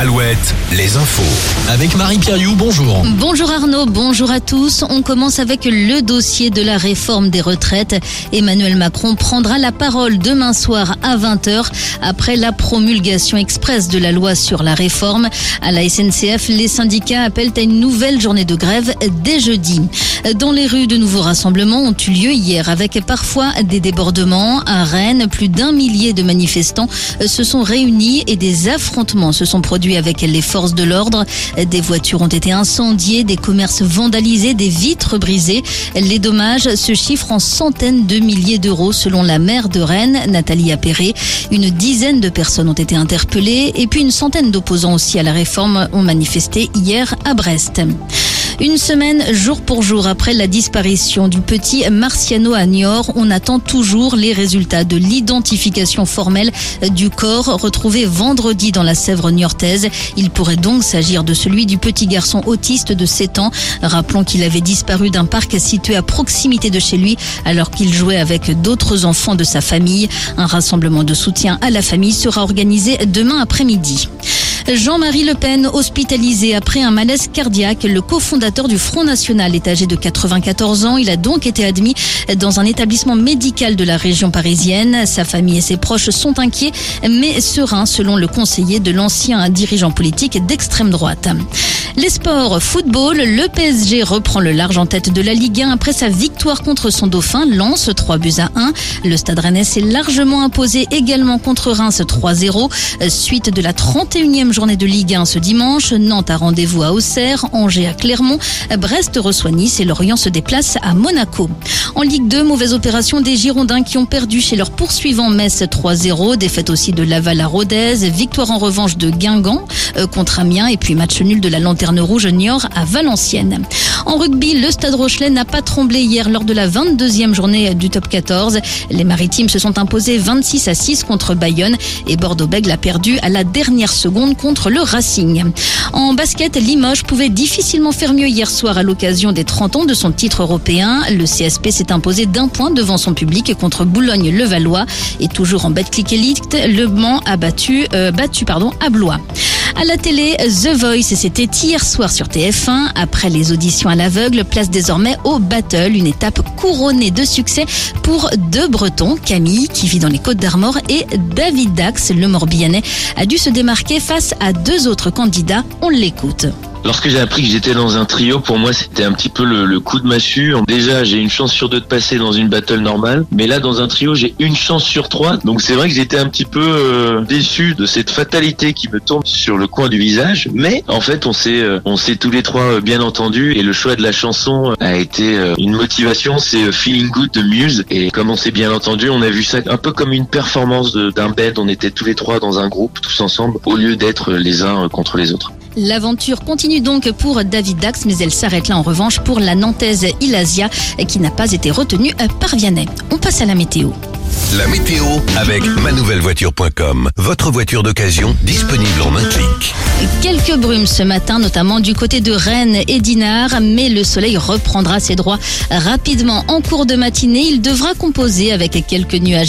Alouette, les infos. Avec Marie-Pierre You, bonjour. Bonjour Arnaud, bonjour à tous. On commence avec le dossier de la réforme des retraites. Emmanuel Macron prendra la parole demain soir à 20h après la promulgation express de la loi sur la réforme. À la SNCF, les syndicats appellent à une nouvelle journée de grève dès jeudi. Dans les rues, de nouveaux rassemblements ont eu lieu hier avec parfois des débordements. À Rennes, plus d'un millier de manifestants se sont réunis et des affrontements se sont produits avec les forces de l'ordre. Des voitures ont été incendiées, des commerces vandalisés, des vitres brisées. Les dommages se chiffrent en centaines de milliers d'euros selon la maire de Rennes, Nathalie Appéré. Une dizaine de personnes ont été interpellées et puis une centaine d'opposants aussi à la réforme ont manifesté hier à Brest. Une semaine, jour pour jour après la disparition du petit Marciano à Niort, on attend toujours les résultats de l'identification formelle du corps retrouvé vendredi dans la Sèvre niortaise. Il pourrait donc s'agir de celui du petit garçon autiste de 7 ans. Rappelons qu'il avait disparu d'un parc situé à proximité de chez lui alors qu'il jouait avec d'autres enfants de sa famille. Un rassemblement de soutien à la famille sera organisé demain après-midi. Jean-Marie Le Pen, hospitalisé après un malaise cardiaque, le cofondateur du Front National est âgé de 94 ans. Il a donc été admis dans un établissement médical de la région parisienne. Sa famille et ses proches sont inquiets, mais sereins selon le conseiller de l'ancien dirigeant politique d'extrême droite. Les sports, football, le PSG reprend le large en tête de la Ligue 1 après sa victoire contre son dauphin, Lens 3 buts à 1. Le Stade Rennais s'est largement imposé également contre Reims 3-0. Suite de la 31e journée de Ligue 1 ce dimanche, Nantes a rendez-vous à Auxerre, Angers à Clermont, Brest reçoit Nice et Lorient se déplace à Monaco. En Ligue 2, mauvaise opération des Girondins qui ont perdu chez leur poursuivant Metz 3-0, défaite aussi de Laval à Rodez, victoire en revanche de Guingamp euh, contre Amiens et puis match nul de la Lanterne Rouge Niort à Valenciennes. En rugby, le Stade Rochelet n'a pas tremblé hier lors de la 22e journée du top 14. Les Maritimes se sont imposés 26 à 6 contre Bayonne et Bordeaux-Bègles a perdu à la dernière seconde contre le Racing. En basket, Limoges pouvait difficilement faire mieux hier soir à l'occasion des 30 ans de son titre européen. Le CSP s'est imposé d'un point devant son public contre Boulogne-le-Valois et toujours en Betclic Elite, Le Mans a battu, euh, pardon, à Blois. À la télé, The Voice, c'était hier soir sur TF1. Après les auditions à l'aveugle, place désormais au Battle, une étape couronnée de succès pour deux Bretons, Camille, qui vit dans les Côtes d'Armor, et David Dax, le Morbihanais, a dû se démarquer face à deux autres candidats. On l'écoute. Lorsque j'ai appris que j'étais dans un trio, pour moi c'était un petit peu le, coup de massue. Déjà j'ai une chance sur deux de passer dans une battle normale, mais là dans un trio j'ai une chance sur trois. Donc c'est vrai que j'étais un petit peu euh, déçu de cette fatalité qui me tombe sur le coin du visage. Mais en fait on s'est euh, on s'est tous les trois euh, bien entendus et le choix de la chanson a été une motivation. C'est Feeling Good de Muse et comme on s'est bien entendu, on a vu ça un peu comme une performance d'un bed. On était tous les trois dans un groupe tous ensemble au lieu d'être les uns contre les autres. L'aventure continue donc pour David Dax, mais elle s'arrête là en revanche pour la Nantaise Ilasia qui n'a pas été retenue par Vianney. On passe à la météo. La météo avec manouvellevoiture.com. Votre voiture d'occasion disponible en un clic. Quelques brumes ce matin, notamment du côté de Rennes et Dinard, mais le soleil reprendra ses droits rapidement en cours de matinée. Il devra composer avec quelques nuages.